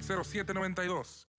0792.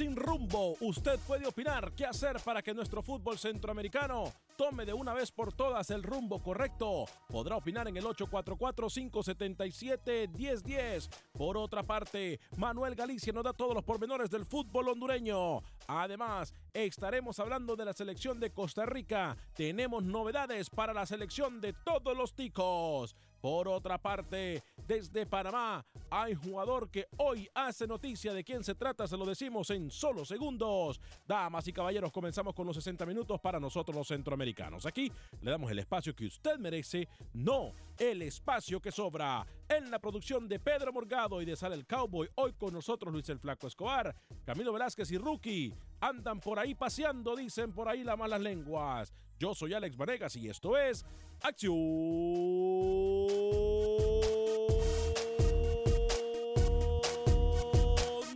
Sin rumbo. Usted puede opinar qué hacer para que nuestro fútbol centroamericano tome de una vez por todas el rumbo correcto. Podrá opinar en el 844-577-1010. Por otra parte, Manuel Galicia nos da todos los pormenores del fútbol hondureño. Además, estaremos hablando de la selección de Costa Rica. Tenemos novedades para la selección de todos los ticos. Por otra parte, desde Panamá hay jugador que hoy hace noticia de quién se trata, se lo decimos en solo segundos. Damas y caballeros, comenzamos con los 60 minutos para nosotros los centroamericanos. Aquí le damos el espacio que usted merece, no el espacio que sobra. En la producción de Pedro Morgado y de Sale el Cowboy, hoy con nosotros Luis el Flaco Escobar, Camilo Velázquez y Rookie. Andan por ahí paseando, dicen por ahí las malas lenguas. Yo soy Alex Vanegas y esto es Acción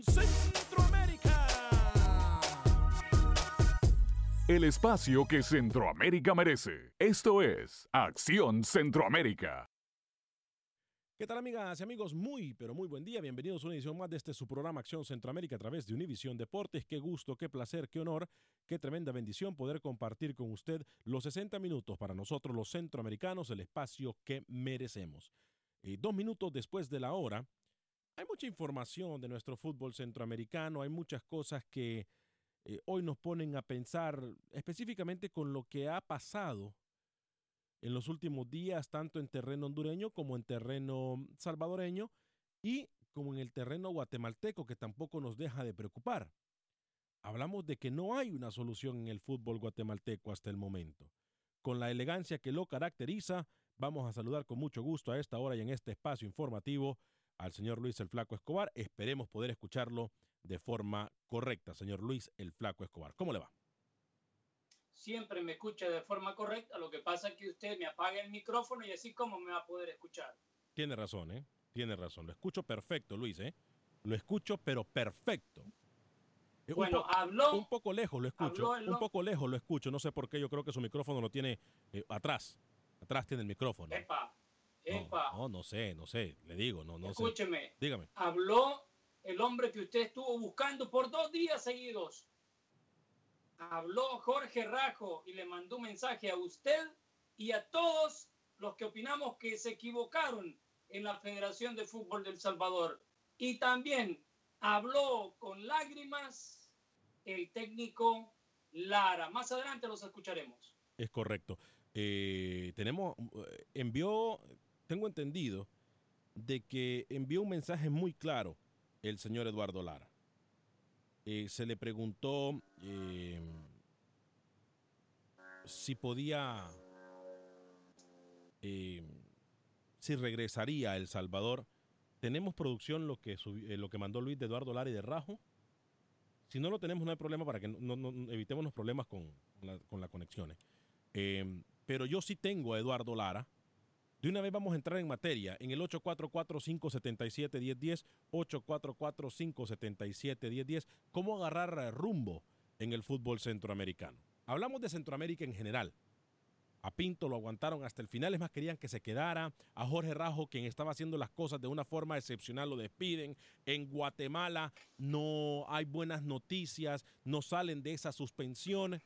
Centroamérica. El espacio que Centroamérica merece. Esto es Acción Centroamérica. ¿Qué tal amigas y amigos? Muy, pero muy buen día. Bienvenidos a una edición más de este su programa Acción Centroamérica a través de Univisión Deportes. Qué gusto, qué placer, qué honor, qué tremenda bendición poder compartir con usted los 60 minutos para nosotros los centroamericanos, el espacio que merecemos. Y dos minutos después de la hora, hay mucha información de nuestro fútbol centroamericano, hay muchas cosas que eh, hoy nos ponen a pensar específicamente con lo que ha pasado en los últimos días, tanto en terreno hondureño como en terreno salvadoreño y como en el terreno guatemalteco, que tampoco nos deja de preocupar. Hablamos de que no hay una solución en el fútbol guatemalteco hasta el momento. Con la elegancia que lo caracteriza, vamos a saludar con mucho gusto a esta hora y en este espacio informativo al señor Luis el Flaco Escobar. Esperemos poder escucharlo de forma correcta, señor Luis el Flaco Escobar. ¿Cómo le va? Siempre me escucha de forma correcta. Lo que pasa es que usted me apaga el micrófono y así como me va a poder escuchar. Tiene razón, ¿eh? Tiene razón. Lo escucho perfecto, Luis, ¿eh? Lo escucho, pero perfecto. Eh, un Bueno, po- habló. Un poco lejos lo escucho. habló Un poco lejos lo escucho. No sé por qué. Yo creo que su micrófono lo tiene eh, atrás. Atrás tiene el micrófono. Epa, No, epa, no, no sé, no sé. Le digo, no, no sé. escúcheme. Dígame. Habló el hombre que usted estuvo buscando por dos días seguidos. Habló Jorge Rajo y le mandó un mensaje a usted y a todos los que opinamos que se equivocaron en la Federación de Fútbol del Salvador. Y también habló con lágrimas el técnico Lara. Más adelante los escucharemos. Es correcto. Eh, tenemos, eh, envió, tengo entendido, de que envió un mensaje muy claro el señor Eduardo Lara. Eh, se le preguntó eh, si podía, eh, si regresaría a El Salvador. Tenemos producción lo que, lo que mandó Luis de Eduardo Lara y de Rajo. Si no lo tenemos, no hay problema para que no, no- evitemos los problemas con, la- con las conexiones. Pero yo sí tengo a Eduardo Lara. De una vez vamos a entrar en materia en el 844-577-1010, 844-577-1010, cómo agarrar rumbo en el fútbol centroamericano. Hablamos de Centroamérica en general. A Pinto lo aguantaron hasta el final, es más, querían que se quedara. A Jorge Rajo, quien estaba haciendo las cosas de una forma excepcional, lo despiden. En Guatemala no hay buenas noticias, no salen de esa suspensión.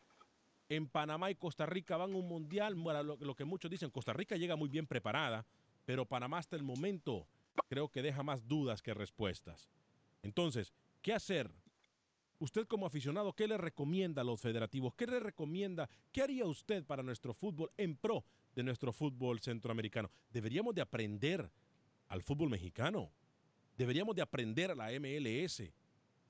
En Panamá y Costa Rica van a un mundial, bueno, lo, lo que muchos dicen, Costa Rica llega muy bien preparada, pero Panamá hasta el momento creo que deja más dudas que respuestas. Entonces, ¿qué hacer? Usted como aficionado, ¿qué le recomienda a los federativos? ¿Qué le recomienda? ¿Qué haría usted para nuestro fútbol en pro de nuestro fútbol centroamericano? Deberíamos de aprender al fútbol mexicano. Deberíamos de aprender a la MLS.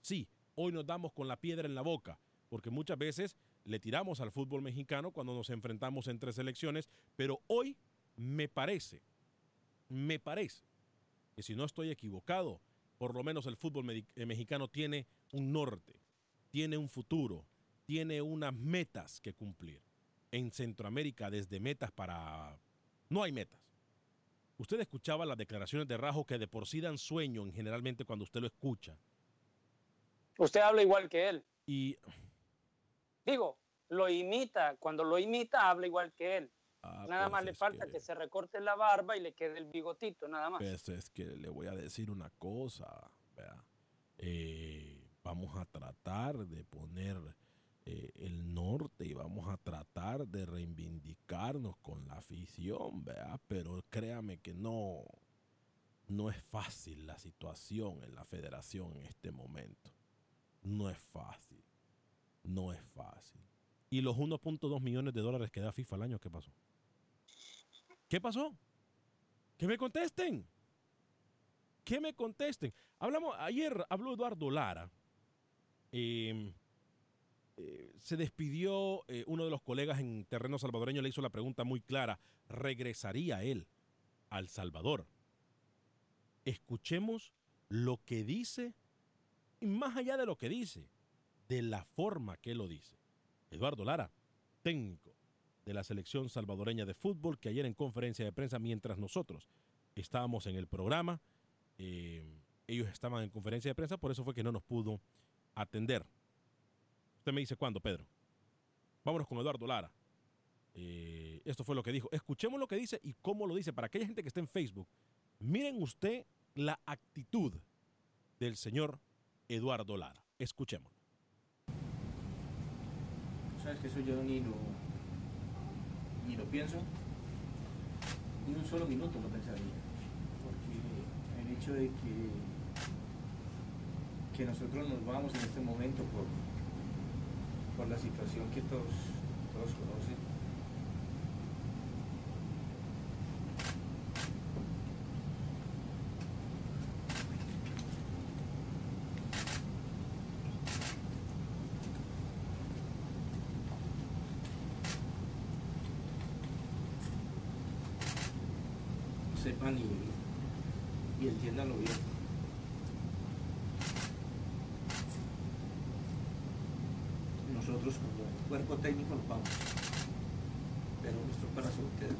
Sí, hoy nos damos con la piedra en la boca, porque muchas veces le tiramos al fútbol mexicano cuando nos enfrentamos entre selecciones, pero hoy me parece, me parece que si no estoy equivocado, por lo menos el fútbol eh, mexicano tiene un norte, tiene un futuro, tiene unas metas que cumplir. En Centroamérica, desde metas para... No hay metas. Usted escuchaba las declaraciones de Rajo que de por sí dan sueño en generalmente cuando usted lo escucha. Usted habla igual que él. Y Digo, lo imita. Cuando lo imita, habla igual que él. ah, nada pues más le falta que- que... se recorte la barba y le quede el bigotito, nada más. Pues es que le voy a decir una cosa, vea. Eh, vamos a tratar de poner eh, el norte y vamos a tratar de reivindicarnos con la afición, vea. Pero créame que no, no es fácil la situación en la federación en este momento. No es fácil. No es fácil. ¿Y los 1.2 millones de dólares que da FIFA al año, qué pasó? ¿Qué pasó? Que me contesten. Que me contesten. Hablamos, ayer habló Eduardo Lara. Eh, eh, se despidió eh, uno de los colegas en terreno salvadoreño, le hizo la pregunta muy clara. ¿Regresaría él al Salvador? Escuchemos lo que dice y más allá de lo que dice, de la forma que lo dice. Eduardo Lara, técnico de la selección salvadoreña de fútbol, que ayer en conferencia de prensa, mientras nosotros estábamos en el programa, eh, ellos estaban en conferencia de prensa, por eso fue que no nos pudo atender. Usted me dice cuándo, Pedro. Vámonos con Eduardo Lara. Eh, esto fue lo que dijo. Escuchemos lo que dice y cómo lo dice. Para aquella gente que está en Facebook, miren usted la actitud del señor Eduardo Lara. Escuchemos. Sabes que eso yo ni lo, ni lo pienso, ni un solo minuto lo pensaría, porque el hecho de que, que nosotros nos vamos en este momento por, por la situación que todos, todos conocen, sepan y, y entiendanlo bien. Nosotros como cuerpo técnico nos vamos, pero nuestro corazón queda.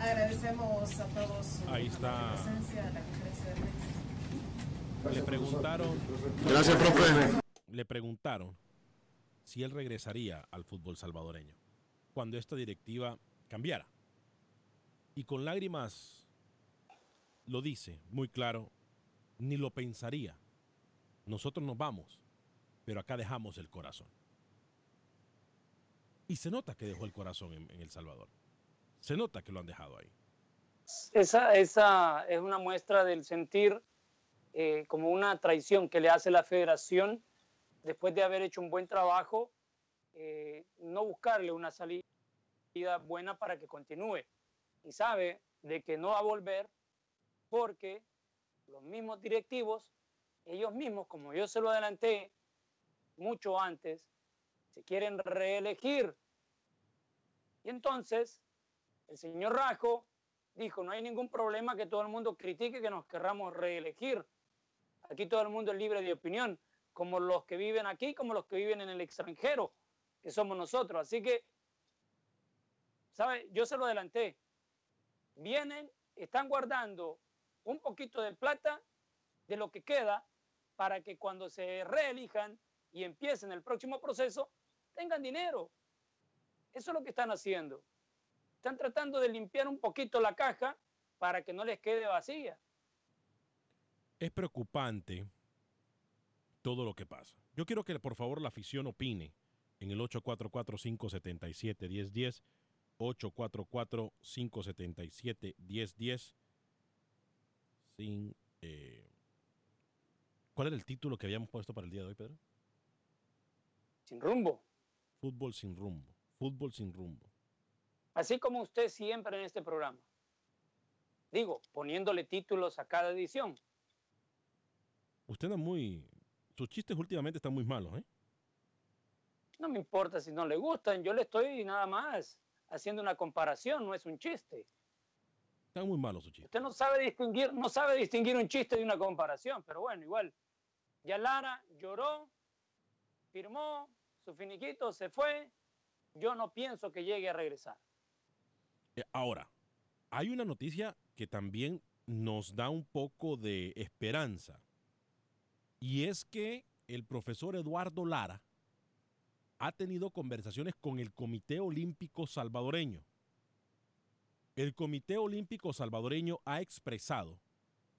Agradecemos a todos su Ahí está. presencia en la conferencia de prensa. Le preguntaron. Gracias, profe. Le preguntaron si él regresaría al fútbol salvadoreño cuando esta directiva cambiara. Y con lágrimas lo dice muy claro, ni lo pensaría. Nosotros nos vamos, pero acá dejamos el corazón. Y se nota que dejó el corazón en, El Salvador. Se nota que lo han dejado ahí. Esa, esa es una muestra del sentir eh, como una traición que le hace la federación después de haber hecho un buen trabajo, eh, no buscarle una salida buena para que continúe. Y sabe de que no va a volver porque los mismos directivos, ellos mismos, como yo se lo adelanté mucho antes, se quieren reelegir. Y entonces el señor Rajo dijo, no hay ningún problema que todo el mundo critique que nos querramos reelegir. Aquí todo el mundo es libre de opinión, como los que viven aquí, como los que viven en el extranjero, que somos nosotros. Así que, ¿sabe? Yo se lo adelanté. Vienen, están guardando un poquito de plata de lo que queda para que cuando se reelijan y empiecen el próximo proceso, tengan dinero. Eso es lo que están haciendo. Están tratando de limpiar un poquito la caja para que no les quede vacía. Es preocupante todo lo que pasa. Yo quiero que por favor la afición opine en el 844-577-1010, 844-577-1010, sin... Eh, ¿Cuál era el título que habíamos puesto para el día de hoy, Pedro? Sin rumbo. Fútbol sin rumbo. Fútbol sin rumbo. Así como usted siempre en este programa. Digo, poniéndole títulos a cada edición. Usted es muy... Sus chistes últimamente están muy malos, ¿eh? No me importa si no le gustan, yo le estoy nada más haciendo una comparación, no es un chiste. Están muy malos sus chistes. Usted no sabe distinguir, no sabe distinguir un chiste de una comparación, pero bueno, igual. Ya Lara lloró, firmó, su finiquito se fue. Yo no pienso que llegue a regresar. Eh, Ahora, hay una noticia que también nos da un poco de esperanza. Y es que el profesor Eduardo Lara ha tenido conversaciones con el Comité Olímpico Salvadoreño. El Comité Olímpico Salvadoreño ha expresado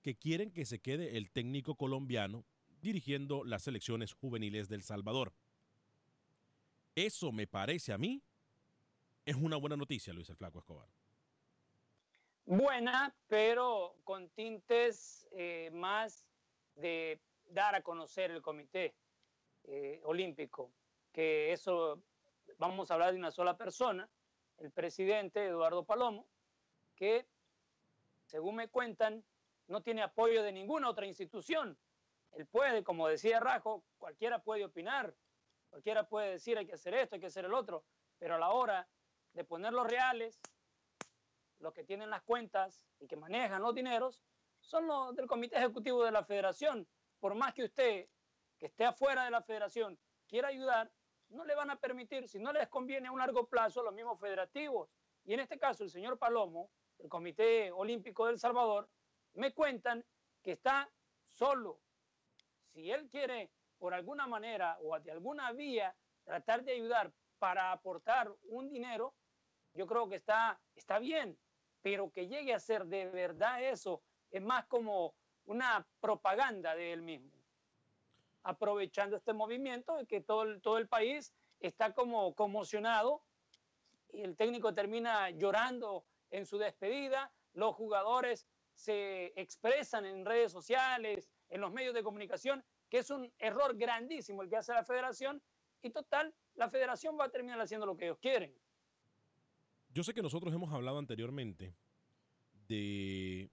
que quieren que se quede el técnico colombiano dirigiendo las selecciones juveniles del Salvador. Eso me parece a mí es una buena noticia, Luis el Flaco Escobar. Buena, pero con tintes eh, más de dar a conocer el Comité eh, Olímpico, que eso vamos a hablar de una sola persona, el presidente Eduardo Palomo, que según me cuentan no tiene apoyo de ninguna otra institución. Él puede, como decía Rajo, cualquiera puede opinar, cualquiera puede decir hay que hacer esto, hay que hacer el otro, pero a la hora de poner los reales, los que tienen las cuentas y que manejan los dineros, son los del comité ejecutivo de la federación. Por más que usted, que esté afuera de la federación, quiera ayudar, no le van a permitir, si no les conviene a un largo plazo, los mismos federativos. Y en este caso, el señor Palomo, del Comité Olímpico del Salvador, me cuentan que está solo. Si él quiere, por alguna manera o de alguna vía, tratar de ayudar para aportar un dinero, yo creo que está, está bien, pero que llegue a ser de verdad eso es más como una propaganda de él mismo, aprovechando este movimiento de que todo el, todo el país está como conmocionado y el técnico termina llorando en su despedida, los jugadores se expresan en redes sociales, en los medios de comunicación, que es un error grandísimo el que hace la federación y total, la federación va a terminar haciendo lo que ellos quieren. Yo sé que nosotros hemos hablado anteriormente de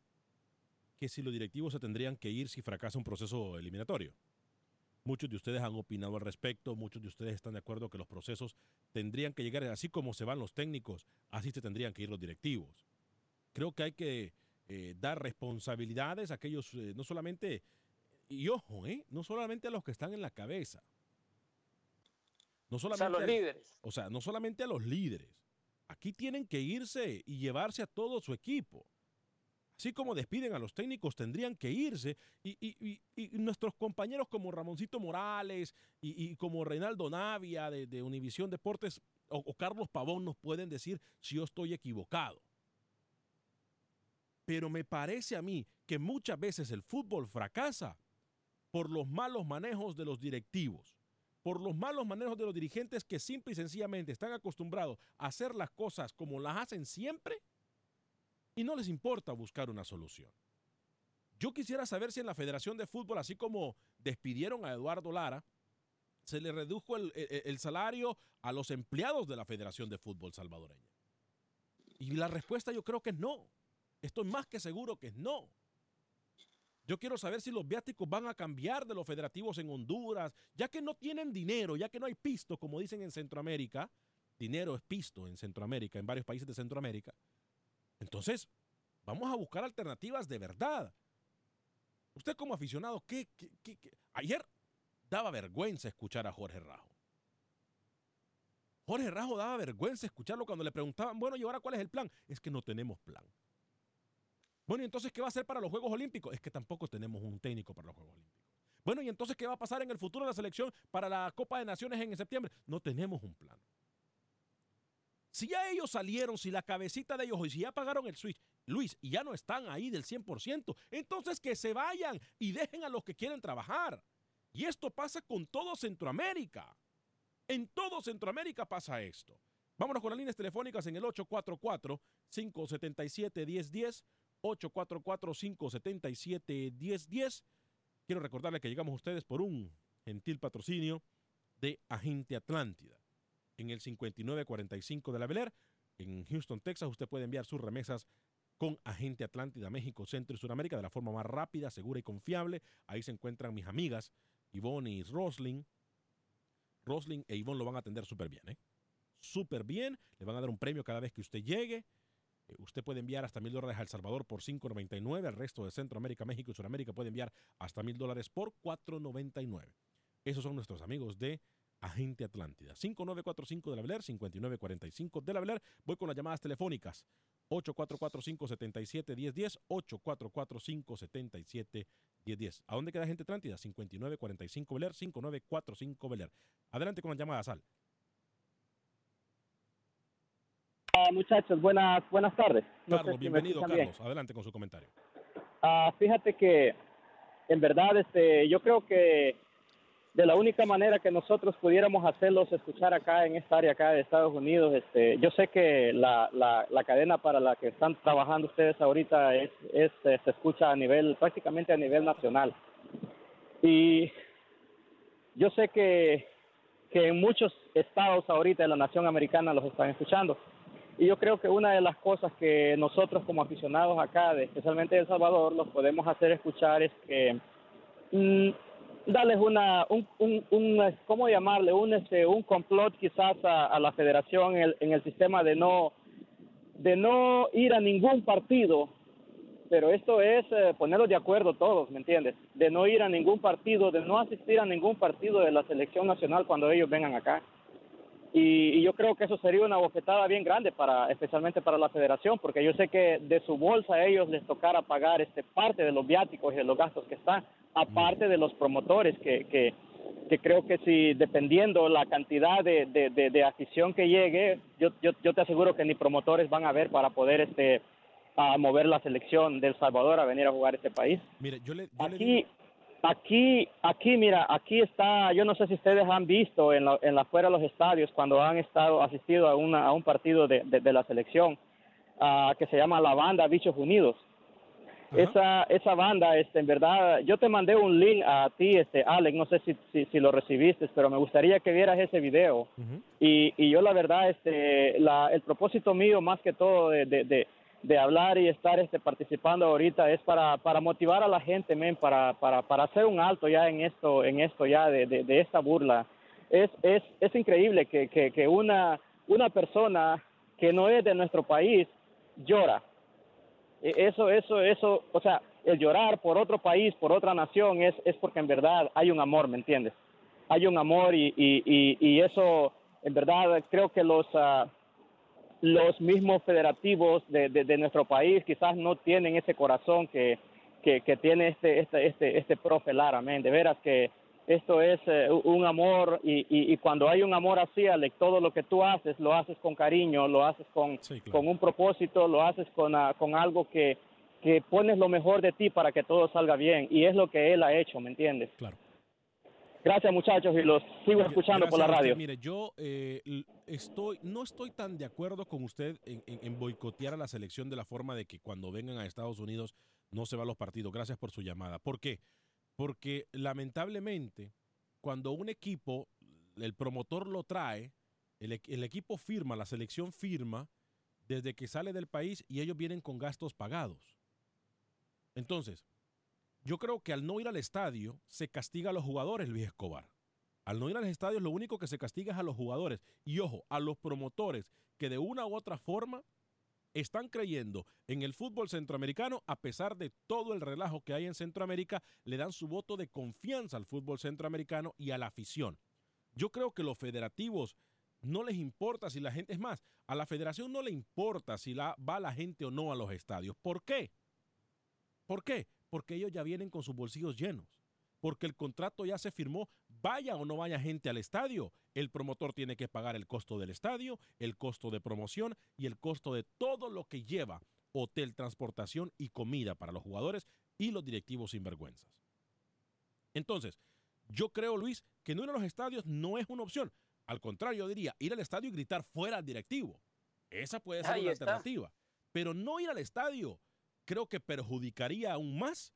que si los directivos se tendrían que ir si fracasa un proceso eliminatorio. Muchos de ustedes han opinado al respecto, muchos de ustedes están de acuerdo que los procesos tendrían que llegar, así como se van los técnicos, así se tendrían que ir los directivos. Creo que hay que eh, dar responsabilidades a aquellos, eh, no solamente, y ojo, eh, no solamente a los que están en la cabeza. No solamente los a- líderes. O sea, no solamente a los líderes, Aquí tienen que irse y llevarse a todo su equipo. Así como despiden a los técnicos, tendrían que irse. Y, nuestros compañeros como Ramoncito Morales y, como Reinaldo Navia de, Univisión Deportes o, Carlos Pavón nos pueden decir si yo estoy equivocado. Pero me parece a mí que muchas veces el fútbol fracasa por los malos manejos de los directivos, por los malos manejos de los dirigentes que simple y sencillamente están acostumbrados a hacer las cosas como las hacen siempre y no les importa buscar una solución. Yo quisiera saber si en la Federación de Fútbol, así como despidieron a Eduardo Lara, se le redujo el, salario a los empleados de la Federación de Fútbol salvadoreña. Y la respuesta yo creo que es no. Estoy más que seguro que es no. Yo quiero saber si los viáticos van a cambiar de los federativos en Honduras, ya que no tienen dinero, ya que no hay pisto, como dicen en Centroamérica. Dinero es pisto en Centroamérica, en varios países de Centroamérica. Entonces, vamos a buscar alternativas de verdad. Usted como aficionado, ¿qué? Ayer daba vergüenza escuchar a Jorge Rajo. Jorge Rajo daba vergüenza escucharlo cuando le preguntaban, bueno, ¿y ahora cuál es el plan? Es que no tenemos plan. Bueno, ¿y entonces qué va a hacer para los Juegos Olímpicos? Es que tampoco tenemos un técnico para los Juegos Olímpicos. Bueno, ¿y entonces qué va a pasar en el futuro de la selección para la Copa de Naciones en septiembre? No tenemos un plan. Si ya ellos salieron, si la cabecita de ellos, y si ya pagaron el switch, Luis, y ya no están ahí del 100%, entonces que se vayan y dejen a los que quieren trabajar. Y esto pasa con todo Centroamérica. En todo Centroamérica pasa esto. Vámonos con las líneas telefónicas en el 844-577-1010. 844-577-1010. Quiero recordarle que llegamos a ustedes por un gentil patrocinio de Agente Atlántida. En el 5945 de la Bel en Houston, Texas, usted puede enviar sus remesas con Agente Atlántida, México, Centro y Sudamérica de la forma más rápida, segura y confiable. Ahí se encuentran mis amigas Ivonne y Rosling. Rosling e Ivonne lo van a atender súper bien, ¿eh? Súper bien. Le van a dar un premio cada vez que usted llegue. Eh, usted puede enviar hasta mil dólares a El Salvador por 5.99. El resto de Centroamérica, México y Sudamérica puede enviar hasta mil dólares por 4.99. Esos son nuestros amigos de Agente Atlántida. 5945 de la Beler, 5945 de la Beler. Voy con las llamadas telefónicas. 844-577-1010, 844-577-1010. ¿A dónde queda gente Atlántida? 5945 Beler, 5945 Beler. Adelante con la llamada, Sal. Ah, muchachos, buenas, buenas tardes. Carlos, bienvenido, Carlos. Adelante con su comentario. Ah, fíjate que, en verdad, este, yo creo que de la única manera que nosotros pudiéramos hacerlos escuchar acá en esta área acá de Estados Unidos, este, yo sé que la, la, cadena para la que están trabajando ustedes ahorita es, se escucha a nivel, prácticamente a nivel nacional. Y yo sé que, que en muchos estados ahorita de la nación americana los están escuchando. Y yo creo que una de las cosas que nosotros como aficionados acá, especialmente de El Salvador, los podemos hacer escuchar es que mm, darles una, un, un, un, ¿cómo llamarle? Un, este, un complot quizás a, la federación en el, en el sistema de no, de no ir a ningún partido, pero esto es eh, ponerlos de acuerdo todos, ¿me entiendes? De no ir a ningún partido, de no asistir a ningún partido de la selección nacional cuando ellos vengan acá. Y, yo creo que eso sería una bofetada bien grande para especialmente para la federación porque yo sé que de su bolsa a ellos les tocará pagar este parte de los viáticos y de los gastos que están aparte de los promotores que, que, que creo que si dependiendo la cantidad de, de, de, afición que llegue yo, yo, yo te aseguro que ni promotores van a ver para poder este a mover la selección del Salvador a venir a jugar este país. Mire, yo le, aquí Aquí, aquí, mira, aquí está, yo no sé si ustedes han visto en la, en la fuera de los estadios cuando han estado asistido a, una, a un partido de, de, la selección uh, que se llama la banda Bichos Unidos. Esa, esa banda, este, en verdad, yo te mandé un link a ti, este, Alex, no sé si, si, si lo recibiste, pero me gustaría que vieras ese video. y, y yo la verdad, este, la, el propósito mío más que todo de, de de hablar y estar este, participando ahorita es para, para motivar a la gente, para, para, para hacer un alto ya en esto, en esto ya de, de, esta burla. Es, es, es increíble que, que, una, una persona que no es de nuestro país llora. E, eso, eso, eso, o sea, el llorar por otro país, por otra nación, es, es porque en verdad hay un amor, ¿me entiendes? Hay un amor y, y, y, eso, en verdad, creo que los... Uh, los mismos federativos de, de, de nuestro país quizás no tienen ese corazón que, que, que tiene este, este, este, este profe Lara, amén. De veras que esto es eh, un amor y, y, y, cuando hay un amor así, Alex, todo lo que tú haces lo haces con cariño, lo haces con, Sí, claro. con un propósito, lo haces con, ah, con algo que, que pones lo mejor de ti para que todo salga bien y es lo que él ha hecho, ¿me entiendes? Claro. Gracias muchachos y los sigo escuchando por la Gracias a usted. radio. Mire, yo eh, estoy, no estoy tan de acuerdo con usted en, en- en boicotear a la selección de la forma de que cuando vengan a Estados Unidos no se va a los partidos. Gracias por su llamada. ¿Por qué? Porque lamentablemente, cuando un equipo, el promotor lo trae, el, el equipo firma, la selección firma, desde que sale del país y ellos vienen con gastos pagados. Entonces, yo creo que al no ir al estadio se castiga a los jugadores, Luis Escobar. Al no ir al estadio lo único que se castiga es a los jugadores. Y ojo, a los promotores que de una u otra forma están creyendo en el fútbol centroamericano a pesar de todo el relajo que hay en Centroamérica, le dan su voto de confianza al fútbol centroamericano y a la afición. Yo creo que los federativos no les importa si la gente es más, a la federación no le importa si va la gente o no a los estadios. ¿Por qué? ¿Por qué? Porque ellos ya vienen con sus bolsillos llenos. Porque el contrato ya se firmó, vaya o no vaya gente al estadio. El promotor tiene que pagar el costo del estadio, el costo de promoción y el costo de todo lo que lleva hotel, transportación y comida para los jugadores y los directivos sinvergüenzas. Entonces, yo creo, Luis, que no ir a los estadios no es una opción. Al contrario, yo diría ir al estadio y gritar fuera al directivo. Esa puede ser Ahí una está. alternativa. Pero no ir al estadio creo que perjudicaría aún más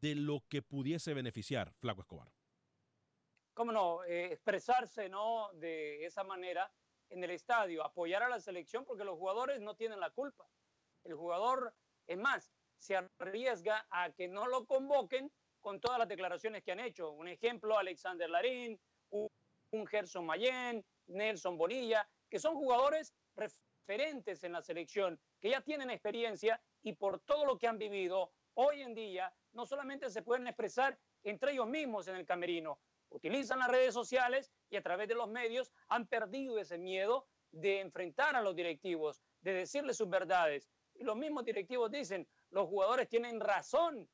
de lo que pudiese beneficiar Flaco Escobar. cómo no, Eh, expresarse ¿no? de esa manera en el estadio, apoyar a la selección porque los jugadores no tienen la culpa. El jugador, es más, se arriesga a que no lo convoquen con todas las declaraciones que han hecho. Un ejemplo, Alexander Larín, un, un Gerson Mayen, Nelson Bonilla, que son jugadores referentes en la selección, que ya tienen experiencia y por todo lo que han vivido hoy en día, no solamente se pueden expresar entre ellos mismos en el camerino, utilizan las redes sociales y a través de los medios han perdido ese miedo de enfrentar a los directivos, de decirles sus verdades. Y los mismos directivos dicen, los jugadores tienen razón,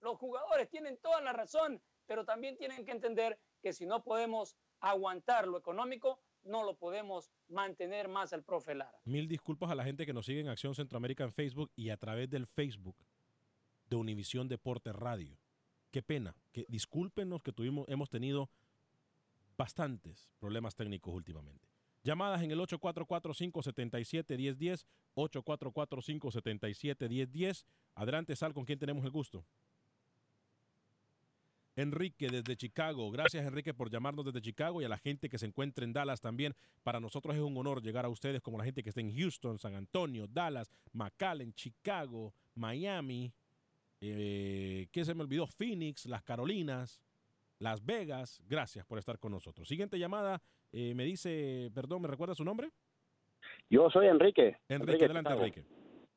los jugadores tienen toda la razón, pero también tienen que entender que si no podemos aguantar lo económico, no lo podemos mantener más el profe Lara. Mil disculpas a la gente que nos sigue en Acción Centroamérica en Facebook y a través del Facebook de Univisión Deporte Radio. Qué pena, que discúlpenos que tuvimos, hemos tenido bastantes problemas técnicos últimamente. Llamadas en el 844-577-1010, 844-577-1010. Adelante, Sal, ¿con quién tenemos el gusto? Enrique desde Chicago. Gracias, Enrique, por llamarnos desde Chicago y a la gente que se encuentra en Dallas también. Para nosotros es un honor llegar a ustedes como la gente que está en Houston, San Antonio, Dallas, McAllen, Chicago, Miami. eh, ¿Qué se me olvidó? Phoenix, las Carolinas, Las Vegas. Gracias por estar con nosotros. Siguiente llamada. eh, me dice, perdón, ¿me recuerda su nombre? Yo soy Enrique. Enrique, adelante. Enrique.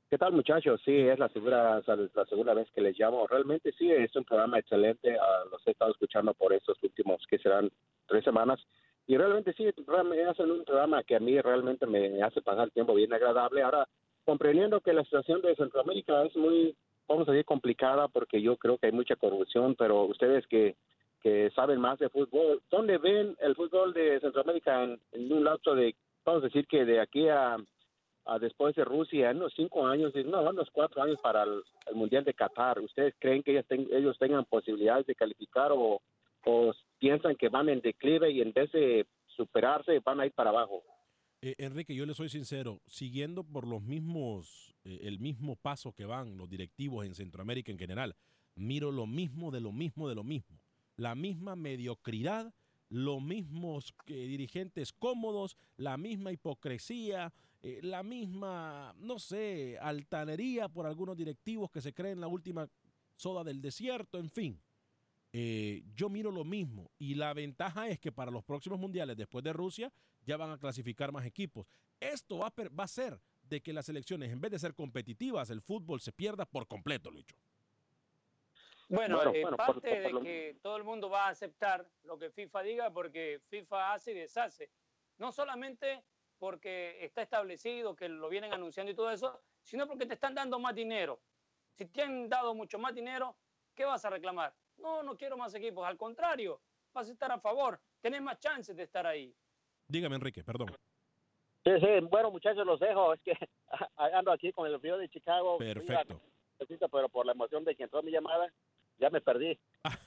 ¿Qué tal, muchachos? Sí, es la segunda, la segunda vez que les llamo. Realmente sí, es un programa excelente. Ah, los he estado escuchando por estos últimos, que serán tres semanas. Y realmente sí, hacen un programa que a mí realmente me hace pasar el tiempo bien agradable. Ahora, comprendiendo que la situación de Centroamérica es muy, vamos a decir, complicada porque yo creo que hay mucha corrupción, pero ustedes que, que saben más de fútbol, ¿dónde ven el fútbol de Centroamérica en, en un lapso de, vamos a decir, que de aquí a a después de Rusia en unos cinco años, no, unos cuatro años para el, el Mundial de Qatar. ¿Ustedes creen que ellos, ten- ellos tengan posibilidades de calificar o, o piensan que van en declive y en vez de superarse van a ir para abajo? Eh, Enrique, yo le soy sincero, siguiendo por los mismos, eh, el mismo paso que van los directivos en Centroamérica en general, miro lo mismo de lo mismo de lo mismo. La misma mediocridad, los mismos eh, dirigentes cómodos, la misma hipocresía, eh, la misma, no sé, altanería por algunos directivos que se creen la última soda del desierto, en fin. Eh, yo miro lo mismo y la ventaja es que para los próximos mundiales después de Rusia ya van a clasificar más equipos. Esto va a, per- va a ser de que las elecciones, en vez de ser competitivas, el fútbol se pierda por completo, Lucho. Bueno, Bueno, eh, bueno, por- parte por de lo- que todo el mundo va a aceptar lo que FIFA diga porque FIFA hace y deshace. No solamente porque está establecido, que lo vienen anunciando y todo eso, sino porque te están dando más dinero. Si te han dado mucho más dinero, ¿qué vas a reclamar? No, no quiero más equipos, al contrario, vas a estar a favor, tenés más chances de estar ahí. Dígame, Enrique, perdón. Sí, sí, bueno, muchachos, los dejo. Es que ando aquí con el frío de Chicago. Perfecto. Pero por la emoción de que entró mi llamada, ya me perdí.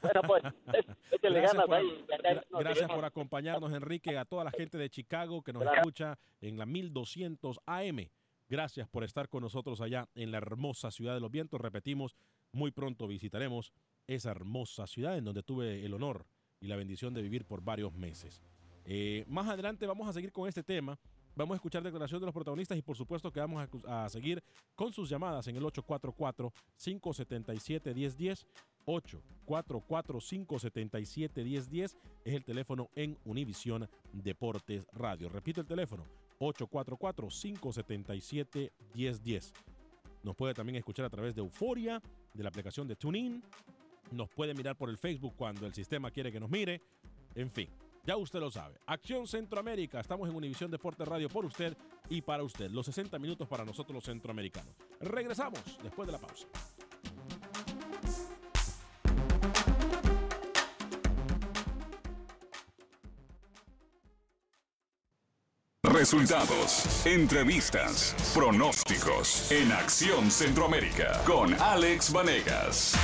Bueno, pues, es, es que le Gracias, ganas por, ahí. gra- gracias por acompañarnos, Enrique, a toda la gente de Chicago que nos escucha en la 1200 AM. Gracias por estar con nosotros allá en la hermosa ciudad de los vientos. Repetimos, muy pronto visitaremos esa hermosa ciudad en donde tuve el honor y la bendición de vivir por varios meses. Eh, más adelante vamos a seguir con este tema. Vamos a escuchar declaración de los protagonistas y por supuesto que vamos a, seguir con sus llamadas en el 844-577-1010. 844-577-1010 es el teléfono en Univisión Deportes Radio. Repito el teléfono, 844-577-1010. Nos puede también escuchar a través de Euforia, de la aplicación de TuneIn. Nos puede mirar por el Facebook cuando el sistema quiere que nos mire. En fin, ya usted lo sabe. Acción Centroamérica. Estamos en Univisión Deportes Radio por usted y para usted. Los 60 minutos para nosotros los centroamericanos. Regresamos después de la pausa. Resultados, entrevistas, pronósticos en Acción Centroamérica con Alex Vanegas.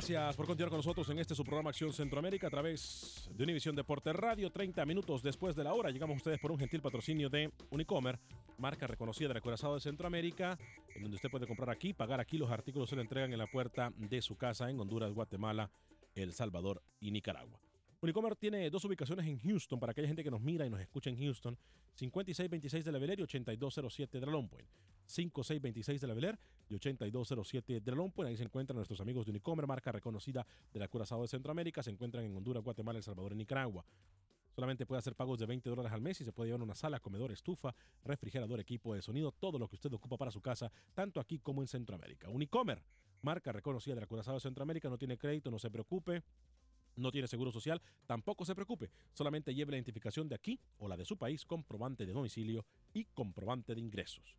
Gracias por continuar con nosotros en este su programa Acción Centroamérica a través de Univisión Deporte Radio. 30 minutos después de la hora llegamos a ustedes por un gentil patrocinio de Unicomer, marca reconocida del Acorazado de Centroamérica, en donde usted puede comprar aquí, pagar aquí. Los artículos se le entregan en la puerta de su casa en Honduras, Guatemala, El Salvador y Nicaragua. Unicomer tiene dos ubicaciones en Houston para aquella gente que nos mira y nos escucha en Houston. 5626 de la Beler y 8207 de la Long Point. 5626 de la Beler y 8207 de la Long Point. Ahí se encuentran nuestros amigos de Unicomer, marca reconocida del Curazao de Centroamérica. Se encuentran en Honduras, Guatemala, El Salvador y Nicaragua. Solamente puede hacer pagos de 20 dólares al mes y se puede llevar una sala, comedor, estufa, refrigerador, equipo de sonido, todo lo que usted ocupa para su casa, tanto aquí como en Centroamérica. Unicomer, marca reconocida del Curazao de Centroamérica, no tiene crédito, no se preocupe. No tiene seguro social, tampoco se preocupe. Solamente lleve la identificación de aquí o la de su país, comprobante de domicilio y comprobante de ingresos.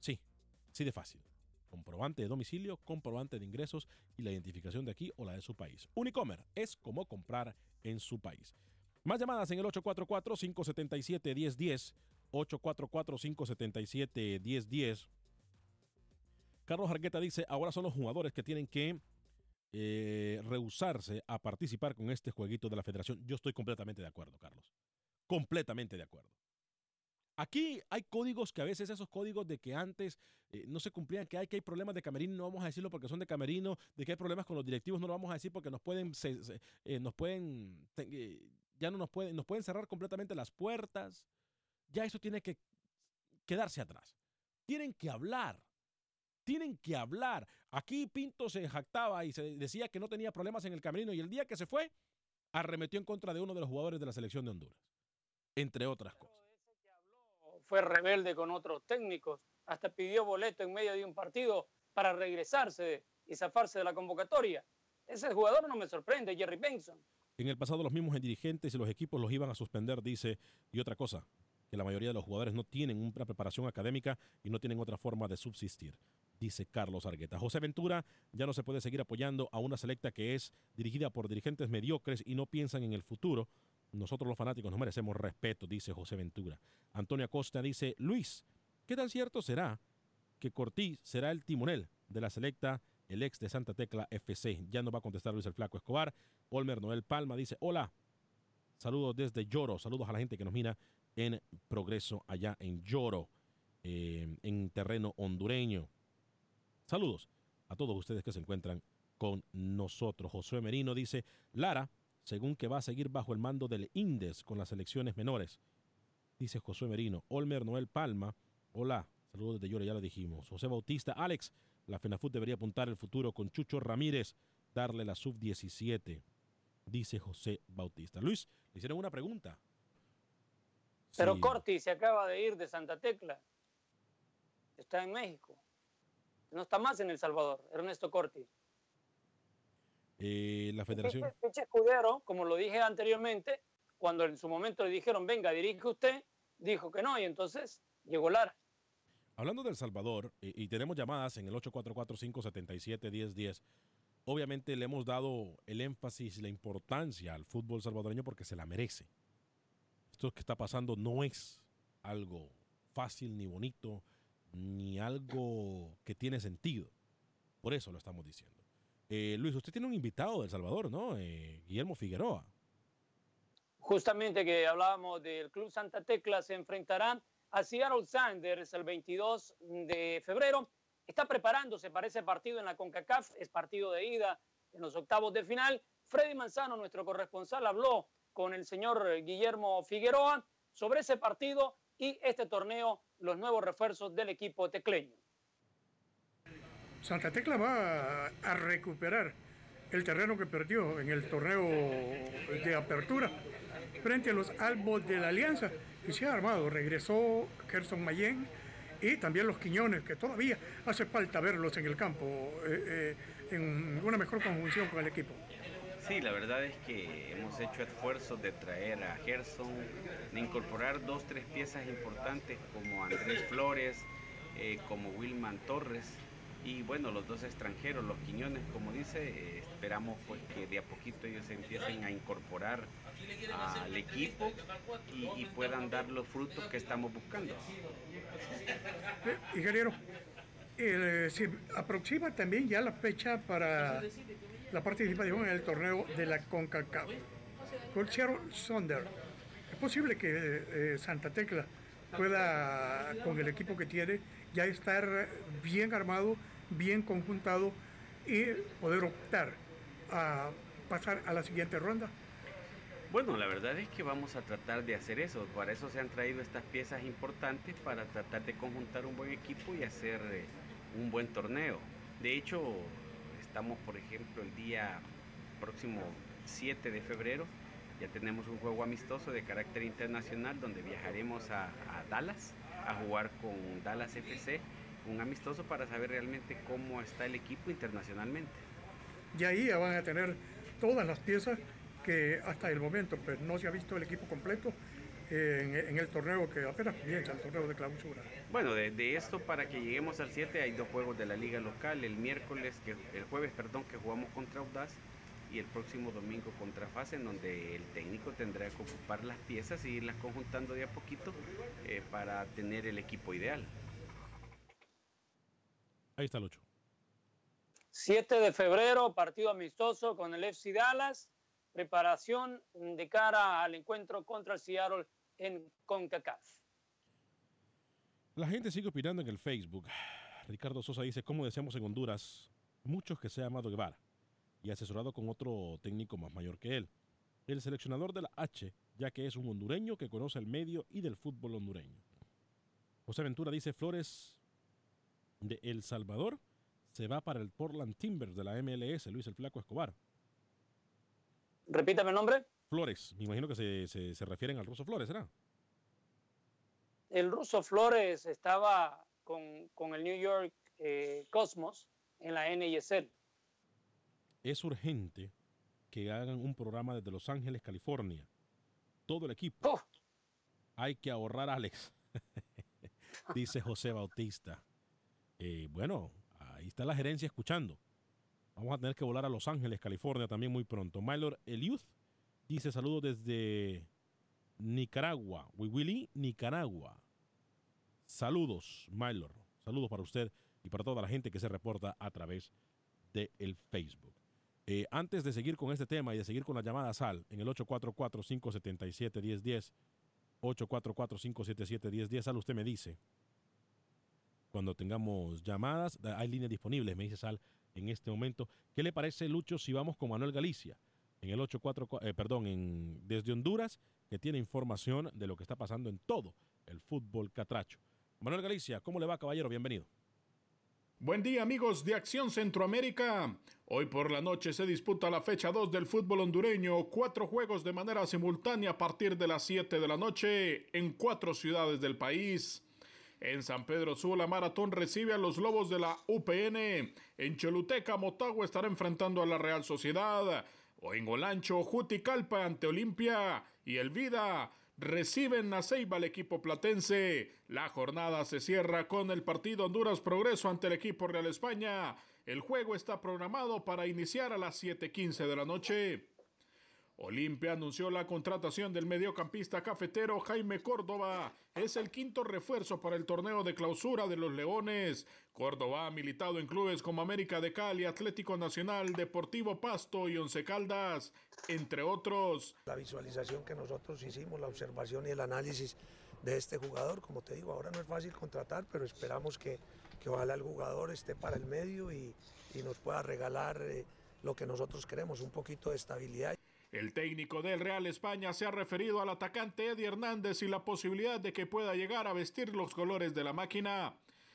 Sí, sí de fácil. Comprobante de domicilio, comprobante de ingresos y la identificación de aquí o la de su país. Unicomer es como comprar en su país. Más llamadas en el 844-577-1010. 844-577-1010. Carlos Argueta dice, ahora son los jugadores que tienen que eh, rehusarse a participar con este jueguito de la federación. Yo estoy completamente de acuerdo, Carlos. Completamente de acuerdo. Aquí hay códigos que a veces esos códigos de que antes eh, no se cumplían, que hay que hay problemas de camerino, no vamos a decirlo porque son de camerino, de que hay problemas con los directivos, no lo vamos a decir porque nos pueden, eh, nos pueden, ya no nos pueden, nos pueden cerrar completamente las puertas. Ya eso tiene que quedarse atrás. Tienen que hablar. Tienen que hablar. Aquí Pinto se jactaba y se decía que no tenía problemas en el camerino y el día que se fue, arremetió en contra de uno de los jugadores de la selección de Honduras. Entre otras cosas. Fue rebelde con otros técnicos, hasta pidió boleto en medio de un partido para regresarse y zafarse de la convocatoria. Ese jugador no me sorprende, Jerry Benson. En el pasado los mismos dirigentes y los equipos los iban a suspender, dice. Y otra cosa, que la mayoría de los jugadores no tienen una preparación académica y no tienen otra forma de subsistir, dice Carlos Argueta. José Ventura ya no se puede seguir apoyando a una selecta que es dirigida por dirigentes mediocres y no piensan en el futuro. Nosotros los fanáticos nos merecemos respeto, dice José Ventura. Antonio Acosta dice, Luis, ¿qué tan cierto será que Cortiz será el timonel de la selecta, el ex de Santa Tecla FC? Ya no va a contestar Luis el Flaco Escobar. Olmer Noel Palma dice, hola, saludos desde Lloro, saludos a la gente que nos mira en progreso allá en Lloro, eh, en terreno hondureño. Saludos a todos ustedes que se encuentran con nosotros. Josué Merino dice, Lara, según que va a seguir bajo el mando del INDES con las elecciones menores. Dice Josué Merino. Olmer Noel Palma, hola, saludos desde Lloro, ya lo dijimos. José Bautista, Alex, la FENAFUT debería apuntar el futuro con Chucho Ramírez, darle la sub-17, dice José Bautista. Luis, le hicieron una pregunta Pero Sí. Corti se acaba de ir de Santa Tecla. Está en México. No está más en El Salvador, Ernesto Corti. Eh, la federación. Piche- Piche Escudero, como lo dije anteriormente, cuando en su momento le dijeron, venga, dirige usted, dijo que no, y entonces llegó Lara. Hablando del Salvador, eh, y tenemos llamadas en el 844-577-1010, obviamente le hemos dado el énfasis y la importancia al fútbol salvadoreño porque se la merece. Esto que está pasando no es algo fácil ni bonito, ni algo que tiene sentido. Por eso lo estamos diciendo. Eh, Luis, usted tiene un invitado de El Salvador, ¿no? Eh, Guillermo Figueroa. Justamente que hablábamos del Club Santa Tecla, se enfrentarán a Seattle Sanders el 22 de febrero. Está preparándose para ese partido en la CONCACAF, es partido de ida en los octavos de final. Freddy Manzano, nuestro corresponsal, habló con el señor Guillermo Figueroa sobre ese partido y este torneo, los nuevos refuerzos del equipo tecleño. Santa Tecla va a, recuperar el terreno que perdió en el torneo de apertura frente a los Albos de la Alianza y se ha armado. Regresó Gerson Mayen y también los Quiñones, que todavía hace falta verlos en el campo eh, eh, en una mejor conjunción con el equipo. Sí, la verdad es que hemos hecho esfuerzos de traer a Gerson, de incorporar dos, tres piezas importantes como Andrés Flores, eh, como Wilman Torres y bueno, los dos extranjeros, los Quiñones, como dice, esperamos pues que de a poquito ellos empiecen a incorporar al equipo y, y puedan dar los frutos que estamos buscando. Eh, ingeniero, eh, se aproxima también ya la fecha para la participación en el torneo de la CONCACAF. Con Seattle Sonder, es posible que eh, Santa Tecla pueda, con el equipo que tiene, ya estar bien armado, bien conjuntado y poder optar a pasar a la siguiente ronda. Bueno, la verdad es que vamos a tratar de hacer eso. Para eso se han traído estas piezas importantes para tratar de conjuntar un buen equipo y hacer eh, un buen torneo. De hecho, estamos, por ejemplo, el día próximo 7 de febrero. Ya tenemos un juego amistoso de carácter internacional donde viajaremos a, a Dallas a jugar con Dallas FC, un amistoso para saber realmente cómo está el equipo internacionalmente. Y ahí ya van a tener todas las piezas que hasta el momento pues, no se ha visto el equipo completo en, en el torneo que apenas comienza, el torneo de clausura. Bueno, de, de esto para que lleguemos al 7 hay dos juegos de la liga local, el miércoles, que, el jueves, perdón, que jugamos contra Audaz y el próximo domingo contra Fase, en donde el técnico tendrá que ocupar las piezas y irlas conjuntando de a poquito eh, para tener el equipo ideal. Ahí está el 8. 7 de febrero, partido amistoso con el FC Dallas, preparación de cara al encuentro contra el Seattle en CONCACAF. La gente sigue opinando en el Facebook. Ricardo Sosa dice, ¿cómo deseamos en Honduras muchos que sea Amado Guevara? Y asesorado con otro técnico más mayor que él. El seleccionador de la H, ya que es un hondureño que conoce el medio y del fútbol hondureño. José Ventura dice, Flores de El Salvador se va para el Portland Timbers de la MLS, Luis el Flaco Escobar. Repítame el nombre. Flores, me imagino que se, se, se refieren al ruso Flores, ¿será? El ruso Flores estaba con, con el New York eh, Cosmos en la NISL. Es urgente que hagan un programa desde Los Ángeles, California. Todo el equipo. Oh. Hay que ahorrar, Alex. Dice José Bautista. Eh, bueno, ahí está la gerencia escuchando. Vamos a tener que volar a Los Ángeles, California también muy pronto. Mylor Eliud dice saludos desde Nicaragua. Wiwili, Nicaragua. Saludos, Mylor. Saludos para usted y para toda la gente que se reporta a través del Facebook. Eh, antes de seguir con este tema y de seguir con la llamada SAL en el 844-577-1010, 844-577-1010, Sal, usted me dice, cuando tengamos llamadas, hay líneas disponibles, me dice Sal en este momento. ¿Qué le parece, Lucho, si vamos con Manuel Galicia en el 844, eh, perdón, en, desde Honduras, que tiene información de lo que está pasando en todo el fútbol catracho? Manuel Galicia, ¿cómo le va, caballero? Bienvenido. Buen día amigos de Acción Centroamérica. Hoy por la noche se disputa la fecha 2 del fútbol hondureño, cuatro juegos de manera simultánea a partir de las 7 de la noche en cuatro ciudades del país. En San Pedro Sula, Maratón recibe a los Lobos de la UPN. En Choluteca, Motagua estará enfrentando a la Real Sociedad. O en Olancho, Juticalpa ante Olimpia. Y el Vida reciben a Ceiba el equipo platense. La jornada se cierra con el partido Honduras Progreso ante el equipo Real España. El juego está programado para iniciar a las 7:15 de la noche. Olimpia anunció la contratación del mediocampista cafetero Jaime Córdoba. Es el quinto refuerzo para el torneo de clausura de los Leones. Córdoba ha militado en clubes como América de Cali, Atlético Nacional, Deportivo Pasto y Once Caldas, entre otros. La visualización que nosotros hicimos, la observación y el análisis de este jugador, como te digo, ahora no es fácil contratar, pero esperamos que, que ojalá el jugador esté para el medio y, nos pueda regalar eh, lo que nosotros queremos, un poquito de estabilidad. El técnico del Real España se ha referido al atacante Eddie Hernández y la posibilidad de que pueda llegar a vestir los colores de la máquina.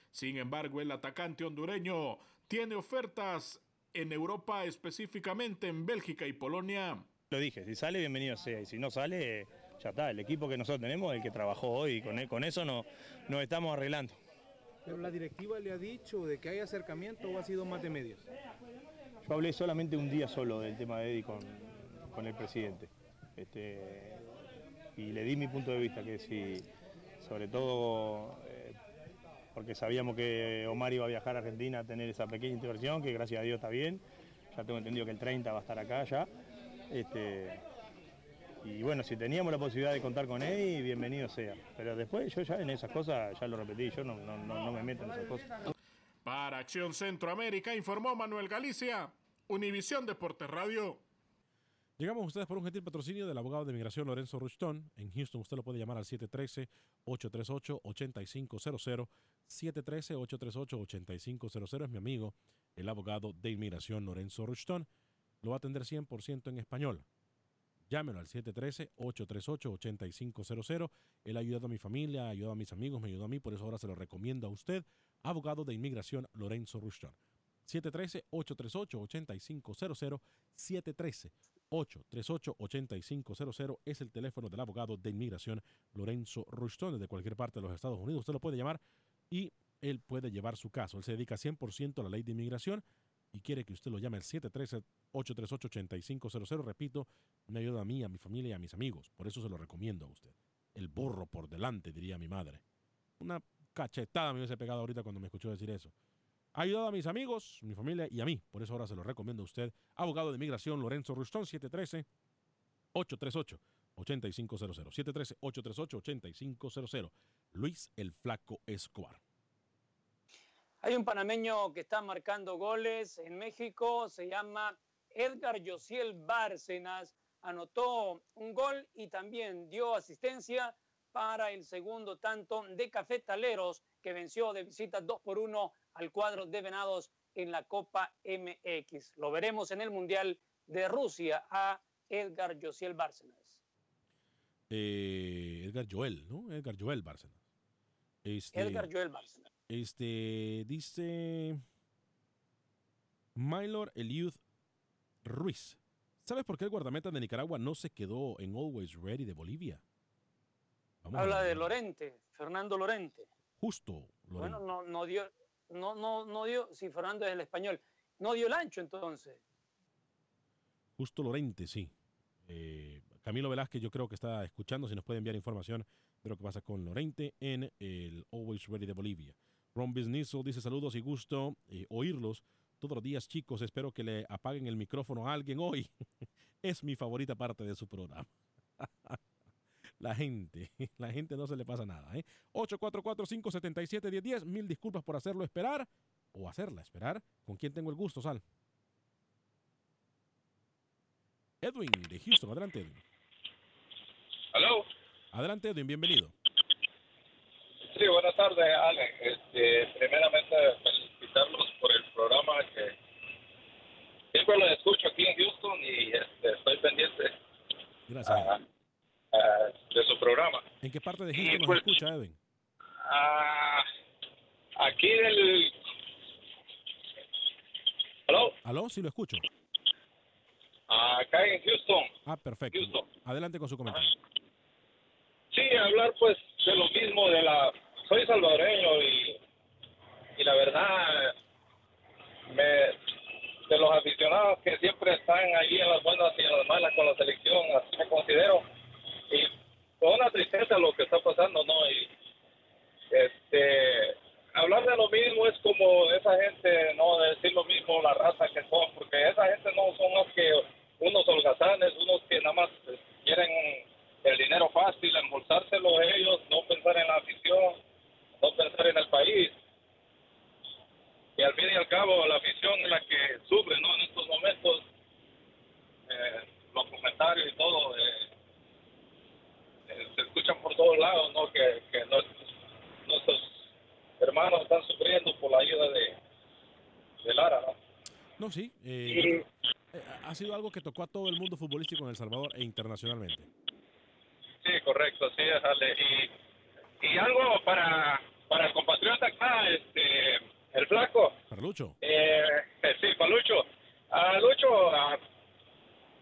Sin embargo, el atacante hondureño tiene ofertas en Europa, específicamente en Bélgica y Polonia. Lo dije, si sale, bienvenido sea, y si no sale, ya está. El equipo que nosotros tenemos, el que trabajó hoy, con eso no, nos estamos arreglando. ¿Pero la directiva le ha dicho de que hay acercamiento o ha sido más de medios? Yo hablé solamente un día solo del tema de Eddie con, con el presidente. Este, y le di mi punto de vista, que si, sobre todo, eh, porque sabíamos que Omar iba a viajar a Argentina a tener esa pequeña intervención, que gracias a Dios está bien, ya tengo entendido que el 30 va a estar acá ya. Este, y bueno, si teníamos la posibilidad de contar con él, bienvenido sea. Pero después yo ya en esas cosas, ya lo repetí, yo no, no, no, me meto en esas cosas. Para Acción Centroamérica informó Manuel Galicia, Univisión Deportes Radio. Llegamos a ustedes por un gentil patrocinio del abogado de migración Lorenzo Rushton. En Houston usted lo puede llamar al 713-838-8500. 713-838-8500 es mi amigo, el abogado de inmigración Lorenzo Rushton. Lo va a atender 100% en español. Llámelo al 713-838-8500. Él ha ayudado a mi familia, ha ayudado a mis amigos, me ayudó a mí, por eso ahora se lo recomiendo a usted, abogado de inmigración Lorenzo Rushton. 713-838-8500. 713-838-8500 es el teléfono del abogado de inmigración Lorenzo Rushton desde cualquier parte de los Estados Unidos. Usted lo puede llamar y él puede llevar su caso. Él se dedica 100% a la ley de inmigración y quiere que usted lo llame al 713-838-8500. Repito, me ayuda a mí, a mi familia y a mis amigos. Por eso se lo recomiendo a usted. El borro por delante, diría mi madre. Una cachetada me hubiese pegado ahorita cuando me escuchó decir eso. Ha ayudado a mis amigos, mi familia y a mí. Por eso ahora se lo recomiendo a usted. Abogado de Migración Lorenzo Rustón, 713-838-8500. 713-838-8500. Luis el Flaco Escobar. Hay un panameño que está marcando goles en México, se llama Edgar Josiel Bárcenas. Anotó un gol y también dio asistencia para el segundo tanto de Cafetaleros, que venció de visita 2 por 1 al cuadro de Venados en la Copa MX. Lo veremos en el Mundial de Rusia a Edgar Josiel Bárcenas. Eh, Edgar Joel, ¿no? Edgar Joel Bárcenas. Este, Edgar Joel Bárcenas. Este, dice Mylor Eliud Ruiz. ¿Sabes por qué el guardameta de Nicaragua no se quedó en Always Ready de Bolivia? Vamos Habla de Lorente, Fernando Lorente. Justo. Lorente. Bueno, no, no dio, no, no, no dio, si Fernando es el español, no dio el ancho entonces. Justo Lorente, sí. Eh, Camilo Velázquez yo creo que está escuchando, si nos puede enviar información de lo que pasa con Lorente en el Always Ready de Bolivia. Ron Business dice saludos y gusto eh, oírlos todos los días, chicos. Espero que le apaguen el micrófono a alguien hoy. es mi favorita parte de su programa. la gente, la gente no se le pasa nada. ¿eh? 844-577-1010. Mil disculpas por hacerlo esperar o hacerla esperar. ¿Con quién tengo el gusto, Sal? Edwin de Houston. Adelante, Edwin. Hello. Adelante, Edwin. Bienvenido. Sí, buenas tardes, Ale. Este, primeramente, felicitarlos por el programa que siempre lo escucho aquí en Houston y este, estoy pendiente Gracias. A- de su programa. ¿En qué parte de Houston nos pues- escucha, Edwin? Ah, aquí del ¿Aló? Sí, lo escucho. Acá en Houston. Ah, perfecto. Adelante con su comentario. Sí, hablar pues de lo mismo de la... Soy salvadoreño y, y la verdad me, de los aficionados que siempre están ahí en las buenas y en las malas con la selección, así me considero. Y con una tristeza lo que está pasando, ¿no? Y este hablar de lo mismo es como esa gente, no de decir lo mismo, la raza que son, porque esa gente no son más que unos holgazanes, unos que nada más quieren el dinero fácil, embolsárselo ellos, no pensar en la afición, no pensar en el país. Y al fin y al cabo, la afición es la que sufre, ¿no? En estos momentos, eh, los comentarios y todo eh, eh, se escuchan por todos lados, ¿no? Que, que nuestros, nuestros hermanos están sufriendo por la ayuda de, de Lara, ¿no? No, sí. eh, eh, ha sido algo que tocó a todo el mundo futbolístico en El Salvador e internacionalmente. Sí, correcto, sí, Ale. Y, y algo para, para el compatriota acá, este, el flaco. Eh, eh, sí, para Lucho. A Lucho, ah,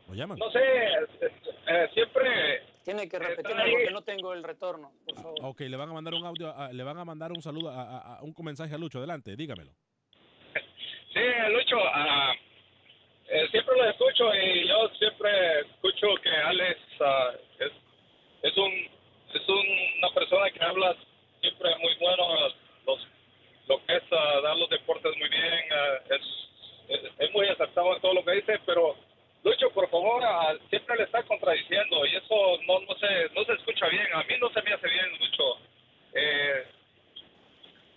lo llaman. no sé, eh, siempre... Tiene que repetirlo ahí. porque no tengo el retorno, por favor. Ok, le van a mandar un audio, a- le van a mandar un saludo, a, a- a- un mensaje a Lucho. Adelante, dígamelo. Sí, Lucho, ah, eh, siempre lo escucho y yo siempre escucho que Alex ah, es, es un es un- una persona que habla siempre muy bueno los, lo que es ah, dar los deportes muy bien, ah, es, es, es muy acertado en todo lo que dice, pero por favor, siempre le está contradiciendo y eso no, no, se, no se escucha bien, a mí no se me hace bien, Lucho. Eh,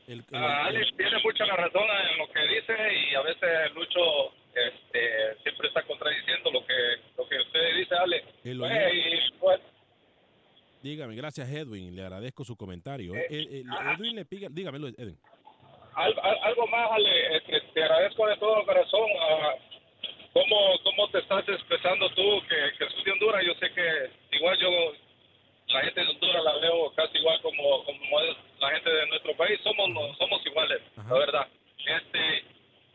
El- el- el- Alex tiene mucha la razón en lo que dice y a veces Lucho este, siempre está contradiciendo lo que lo que usted dice, Ale. El Pues, y, pues, dígame, gracias Edwin, le agradezco su comentario. Eh, el- ah. Edwin le pica, dígamelo, Edwin. al- al- algo más, Ale, este, te agradezco de todo corazón ah, cómo te estás expresando tú, que, que sos de Honduras. Yo sé que igual yo, la gente de Honduras la veo casi igual como, como es la gente de nuestro país. Somos, somos iguales, la verdad. Este,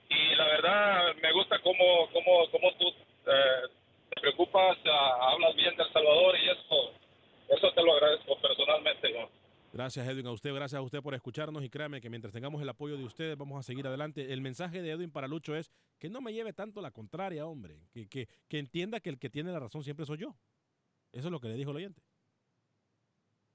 y la verdad me gusta cómo, cómo, cómo tú eh, te preocupas, ah, hablas bien de El Salvador y eso, eso te lo agradezco personalmente. ¿no? Gracias Edwin a usted, gracias a usted por escucharnos y créame que mientras tengamos el apoyo de ustedes vamos a seguir adelante. El mensaje de Edwin para Lucho es que no me lleve tanto la contraria, hombre, que, que, que entienda que el que tiene la razón siempre soy yo. Eso es lo que le dijo el oyente.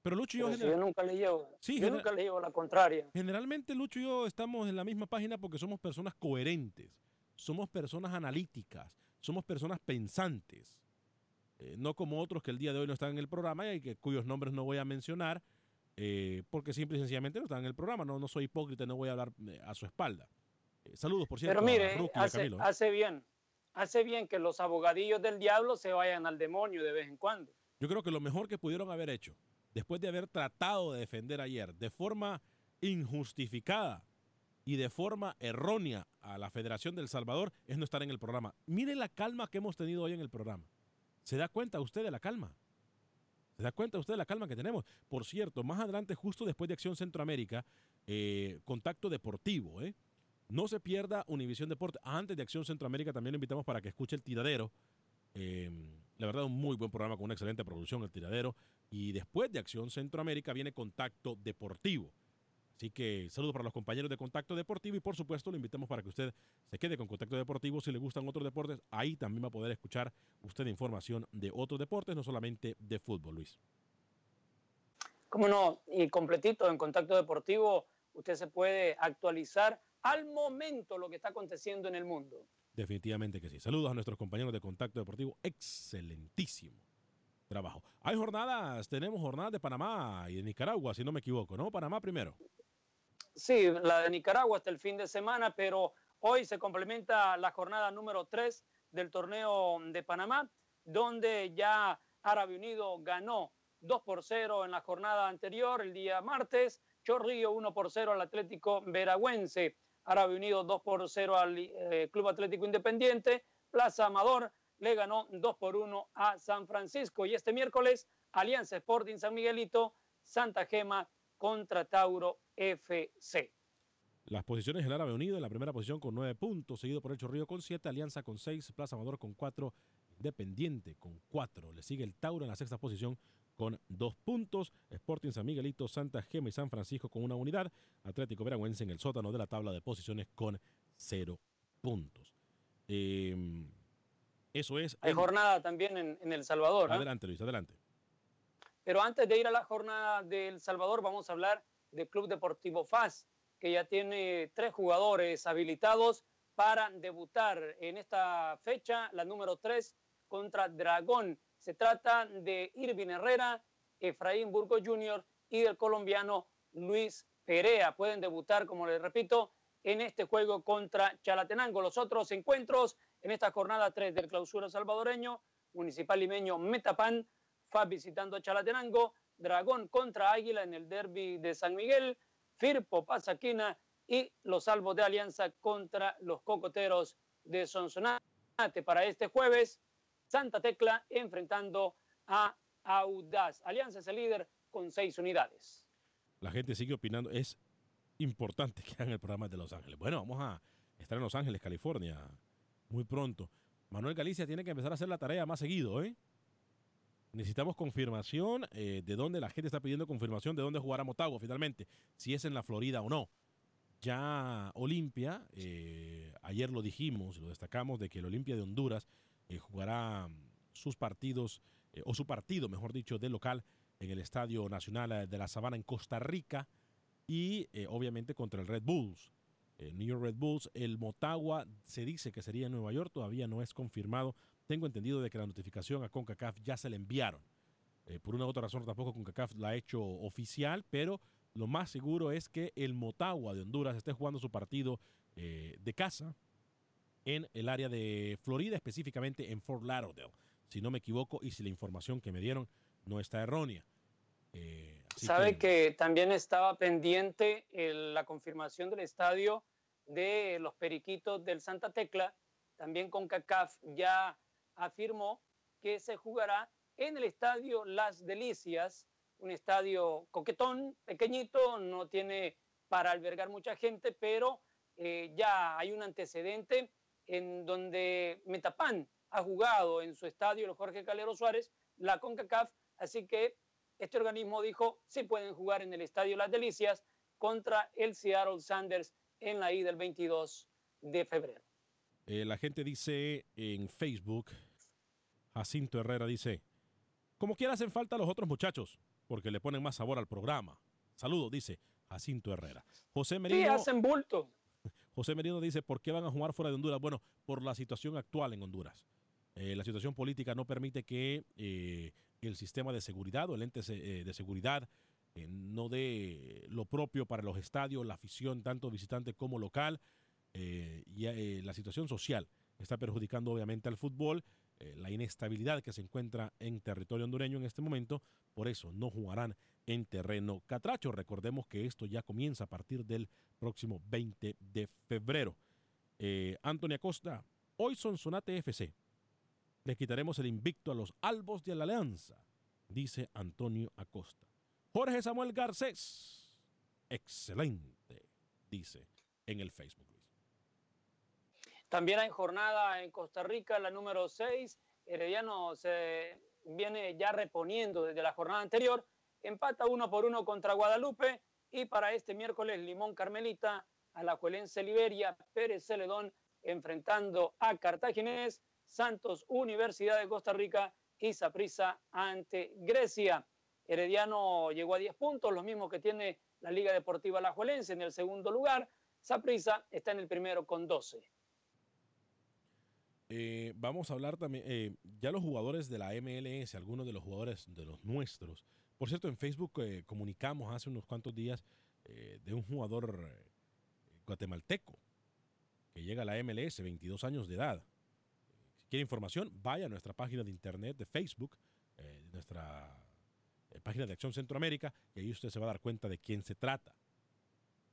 Pero Lucho y yo, si yo nunca le llevo, Sí, yo nunca le llevo la contraria. generalmente Lucho y yo estamos en la misma página porque somos personas coherentes, somos personas analíticas, somos personas pensantes. Eh, no como otros que el día de hoy no están en el programa y que, cuyos nombres no voy a mencionar eh, porque simple y sencillamente no están en el programa. No, no soy hipócrita, no voy a hablar eh, a su espalda. Eh, saludos, por cierto, Pero mire, Ruki hace, Camilo. ¿eh? hace bien, hace bien que los abogadillos del diablo se vayan al demonio de vez en cuando. Yo creo que lo mejor que pudieron haber hecho, después de haber tratado de defender ayer de forma injustificada y de forma errónea a la Federación del Salvador, es no estar en el programa. Mire la calma que hemos tenido hoy en el programa. ¿Se da cuenta usted de la calma? ¿Se da cuenta usted de la calma que tenemos? Por cierto, más adelante, justo después de Acción Centroamérica, eh, contacto deportivo, ¿eh? No se pierda Univisión Deporte. Antes de Acción Centroamérica también lo invitamos para que escuche el tiradero. Eh, la verdad, un muy buen programa con una excelente producción, El Tiradero. Y después de Acción Centroamérica viene Contacto Deportivo. Así que saludos para los compañeros de Contacto Deportivo y por supuesto lo invitamos para que usted se quede con Contacto Deportivo. Si le gustan otros deportes, ahí también va a poder escuchar usted información de otros deportes, no solamente de fútbol, Luis. Cómo no, y completito en Contacto Deportivo, usted se puede actualizar al momento lo que está aconteciendo en el mundo. Definitivamente que sí. Saludos a nuestros compañeros de Contacto Deportivo. Excelentísimo trabajo. Hay jornadas, tenemos jornadas de Panamá y de Nicaragua, si no me equivoco, ¿no? Panamá primero. Sí, la de Nicaragua hasta el fin de semana, pero hoy se complementa la jornada número 3 del torneo de Panamá, donde ya Árabe Unido ganó 2 por 0 en la jornada anterior, el día martes, Chorrillo 1 por 0 al Atlético Veragüense, Árabe Unido 2 por 0 al eh, Club Atlético Independiente, Plaza Amador le ganó 2 por 1 a San Francisco y este miércoles Alianza Sporting San Miguelito, Santa Gema contra Tauro FC. Las posiciones el Árabe Unido en la primera posición con nueve puntos, seguido por el Chorrillo con siete, Alianza con seis, Plaza Amador con cuatro, Independiente con cuatro. Le sigue el Tauro en la sexta posición con dos puntos, Sporting San Miguelito, Santa Gema y San Francisco con una unidad, Atlético Veragüense en el sótano de la tabla de posiciones con cero puntos. Eh, eso es. Hay jornada también en, en El Salvador. Adelante, Luis, adelante. Pero antes de ir a la jornada de El Salvador, vamos a hablar del Club Deportivo FAS, que ya tiene tres jugadores habilitados para debutar en esta fecha, la número tres contra Dragón. Se trata de Irving Herrera, Efraín Burgo Jr. y del colombiano Luis Perea. Pueden debutar, como les repito, en este juego contra Chalatenango. Los otros encuentros en esta jornada 3 del clausura salvadoreño, Municipal Limeño Metapan, FAS visitando a Chalatenango, Dragón contra Águila en el derby de San Miguel, Firpo Pasaquina y los salvos de Alianza contra los Cocoteros de Sonsonate. Para este jueves, Santa Tecla enfrentando a Audaz. Alianza es el líder con seis unidades. La gente sigue opinando. Es importante que hagan el programa de Los Ángeles. Bueno, vamos a estar en Los Ángeles, California, muy pronto. Manuel Galicia tiene que empezar a hacer la tarea más seguido, ¿eh? Necesitamos confirmación eh, de dónde la gente está pidiendo confirmación de dónde jugará Motagua finalmente, si es en la Florida o no. Ya Olimpia, eh, ayer lo dijimos, lo destacamos, de que el Olimpia de Honduras eh, jugará sus partidos, eh, o su partido, mejor dicho, de local en el Estadio Nacional eh, de la Sabana en Costa Rica y obviamente contra el Red Bulls. Eh, New York Red Bulls, el Motagua se dice que sería en Nueva York, todavía no es confirmado. Tengo entendido de que la notificación a CONCACAF ya se le enviaron. Por una u otra razón tampoco CONCACAF la ha hecho oficial, pero lo más seguro es que el Motagua de Honduras esté jugando su partido de casa en el área de Florida, específicamente en Fort Lauderdale, si no me equivoco y si la información que me dieron no está errónea. Eh, Sabe que... también estaba pendiente el- la confirmación del estadio de los Periquitos del Santa Tecla. También con CACAF ya afirmó que se jugará en el estadio Las Delicias, un estadio coquetón, pequeñito, no tiene para albergar mucha gente, pero eh, ya hay un antecedente en donde Metapan ha jugado en su estadio, el Jorge Calero Suárez, la CONCACAF, así que este organismo dijo sí pueden jugar en el estadio Las Delicias contra el Seattle Sanders en la ida del 22 de febrero. Eh, la gente dice en Facebook, Jacinto Herrera dice, como quiera hacen falta los otros muchachos, porque le ponen más sabor al programa. Saludos, dice Jacinto Herrera. José Sí, Merino, hacen bulto. José Merino dice, ¿por qué van a jugar fuera de Honduras? Bueno, por la situación actual en Honduras. Eh, la situación política no permite que eh, el sistema de seguridad o el ente eh, de seguridad no dé lo propio para los estadios, la afición, tanto visitante como local. y la situación social está perjudicando obviamente al fútbol, la inestabilidad que se encuentra en territorio hondureño en este momento, por eso no jugarán en terreno catracho. Recordemos que esto ya comienza a partir del próximo 20 de febrero. Eh, Anthony Acosta, hoy son Sonate FC. Le quitaremos el invicto a los albos de la alianza, dice Antonio Acosta. Jorge Samuel Garcés, excelente, dice en el Facebook. También hay jornada en Costa Rica, la número 6. Herediano se viene ya reponiendo desde la jornada anterior. Empata uno por uno contra Guadalupe. Y para este miércoles, Limón Carmelita, Alajuelense Liberia, Pérez Celedón enfrentando a Cartaginés, Santos Universidad de Costa Rica y Saprissa ante Grecia. Herediano llegó a 10 puntos, los mismos que tiene la Liga Deportiva Alajuelense en el segundo lugar. Saprissa está en el primero con 12. Eh, vamos a hablar también, eh, ya los jugadores de la MLS, algunos de los jugadores de los nuestros. Por cierto, en Facebook eh, comunicamos hace unos cuantos días eh, de un jugador eh, guatemalteco que llega a la MLS, 22 años de edad. Si quiere información, vaya a nuestra página de internet de Facebook, nuestra página de Acción Centroamérica, y ahí usted se va a dar cuenta de quién se trata.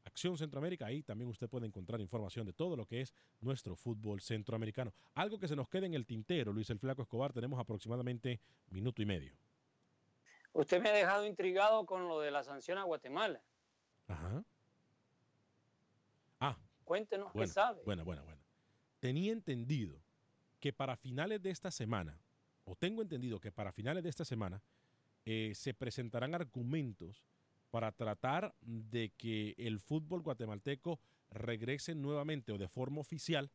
Acción Centroamérica, ahí también usted puede encontrar información de todo lo que es nuestro fútbol centroamericano. Algo que se nos quede en el tintero, Luis el Flaco Escobar, tenemos aproximadamente minuto y medio. Usted me ha dejado intrigado con lo de la sanción a Guatemala. Ajá. Cuéntenos Bueno, qué sabe. Bueno, bueno, bueno. Tenía entendido que para finales de esta semana, o tengo entendido que para finales de esta semana, eh, se presentarán argumentos para tratar de que el fútbol guatemalteco regrese nuevamente o de forma oficial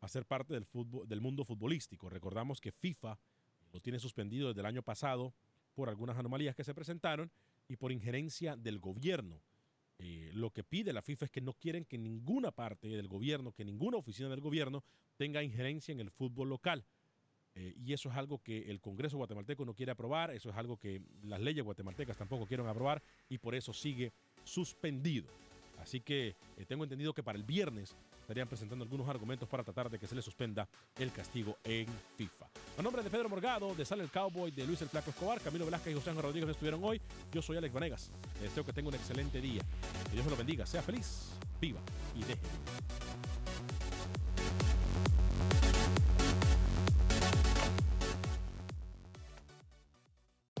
a ser parte del, fútbol, del mundo futbolístico. Recordamos que FIFA lo tiene suspendido desde el año pasado por algunas anomalías que se presentaron y por injerencia del gobierno. Eh, lo que pide la FIFA es que no quieren que ninguna parte del gobierno, que ninguna oficina del gobierno tenga injerencia en el fútbol local. Eh, y eso es algo que el Congreso guatemalteco no quiere aprobar, eso es algo que las leyes guatemaltecas tampoco quieren aprobar y por eso sigue suspendido. Así que eh, tengo entendido que para el viernes estarían presentando algunos argumentos para tratar de que se le suspenda el castigo en FIFA. A nombre de Pedro Morgado, de Sale el Cowboy, de Luis el Flaco Escobar, Camilo Velázquez y José Ángel Rodríguez estuvieron hoy. Yo soy Alex Vanegas. Les deseo que tenga un excelente día. Que Dios me lo bendiga. Sea feliz, viva y deje.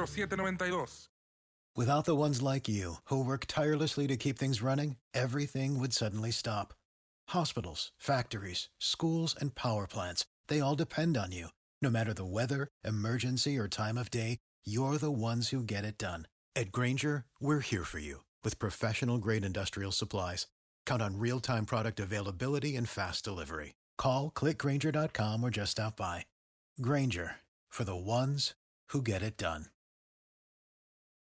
833-699-0792. Without the ones like you, who work tirelessly to keep things running, everything would suddenly stop. Hospitals, factories, schools, and power plants, they all depend on you. No matter the weather, emergency, or time of day, you're the ones who get it done. At Granger, we're here for you with professional grade industrial supplies. Count on real time product availability and fast delivery. Call clickgranger.com or just stop by. Granger for the ones who get it done.